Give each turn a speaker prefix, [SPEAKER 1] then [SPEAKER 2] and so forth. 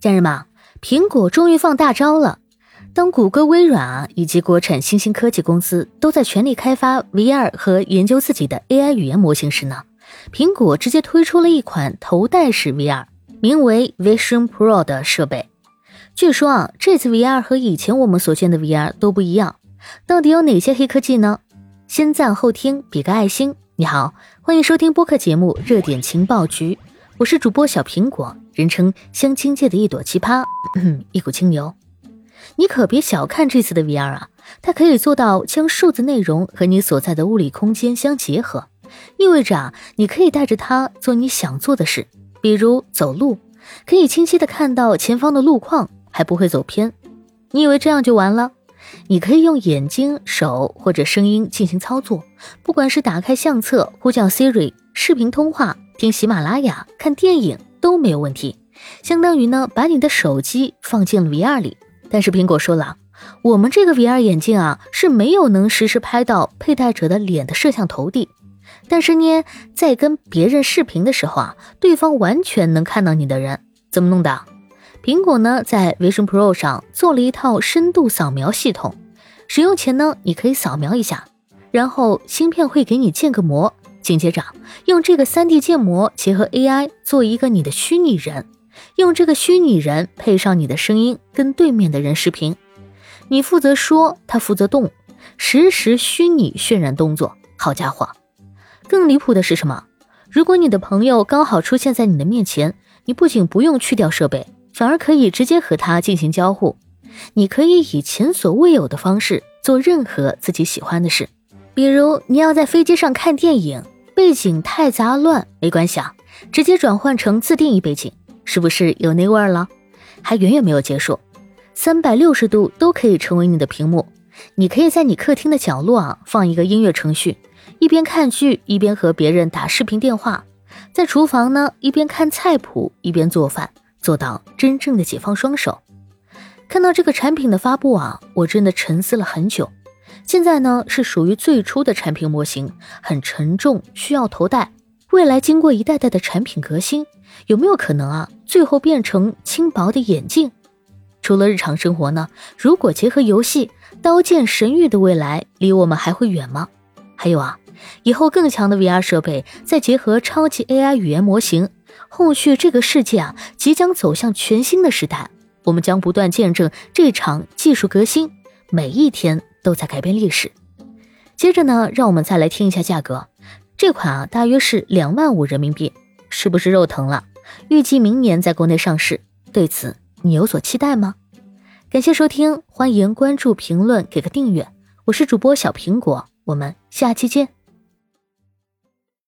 [SPEAKER 1] 家人们，苹果终于放大招了！当谷歌、微软啊以及国产新兴科技公司都在全力开发 VR 和研究自己的 AI 语言模型时呢，苹果直接推出了一款头戴式 VR，名为 Vision Pro 的设备。据说啊，这次 VR 和以前我们所见的 VR 都不一样。到底有哪些黑科技呢？先赞后听，比个爱心。你好，欢迎收听播客节目《热点情报局》，我是主播小苹果。人称相亲界的一朵奇葩，一股清流。你可别小看这次的 VR 啊，它可以做到将数字内容和你所在的物理空间相结合，意味着啊，你可以带着它做你想做的事，比如走路，可以清晰的看到前方的路况，还不会走偏。你以为这样就完了？你可以用眼睛、手或者声音进行操作，不管是打开相册、呼叫 Siri、视频通话、听喜马拉雅、看电影。都没有问题，相当于呢把你的手机放进了 VR 里。但是苹果说了，我们这个 VR 眼镜啊是没有能实时拍到佩戴者的脸的摄像头的。但是呢，在跟别人视频的时候啊，对方完全能看到你的人。怎么弄的？苹果呢在 Vision Pro 上做了一套深度扫描系统，使用前呢你可以扫描一下，然后芯片会给你建个模。紧接着，用这个 3D 建模结合 AI 做一个你的虚拟人，用这个虚拟人配上你的声音，跟对面的人视频，你负责说，他负责动，实时虚拟渲染动作。好家伙，更离谱的是什么？如果你的朋友刚好出现在你的面前，你不仅不用去掉设备，反而可以直接和他进行交互。你可以以前所未有的方式做任何自己喜欢的事，比如你要在飞机上看电影。背景太杂乱，没关系啊，直接转换成自定义背景，是不是有那味儿了？还远远没有结束，三百六十度都可以成为你的屏幕。你可以在你客厅的角落啊放一个音乐程序，一边看剧一边和别人打视频电话，在厨房呢一边看菜谱一边做饭，做到真正的解放双手。看到这个产品的发布啊，我真的沉思了很久。现在呢是属于最初的产品模型，很沉重，需要头戴。未来经过一代代的产品革新，有没有可能啊，最后变成轻薄的眼镜？除了日常生活呢，如果结合游戏，《刀剑神域》的未来离我们还会远吗？还有啊，以后更强的 VR 设备，再结合超级 AI 语言模型，后续这个世界啊，即将走向全新的时代。我们将不断见证这场技术革新，每一天。都在改变历史。接着呢，让我们再来听一下价格。这款啊，大约是两万五人民币，是不是肉疼了？预计明年在国内上市。对此，你有所期待吗？感谢收听，欢迎关注、评论、给个订阅。我是主播小苹果，我们下期见。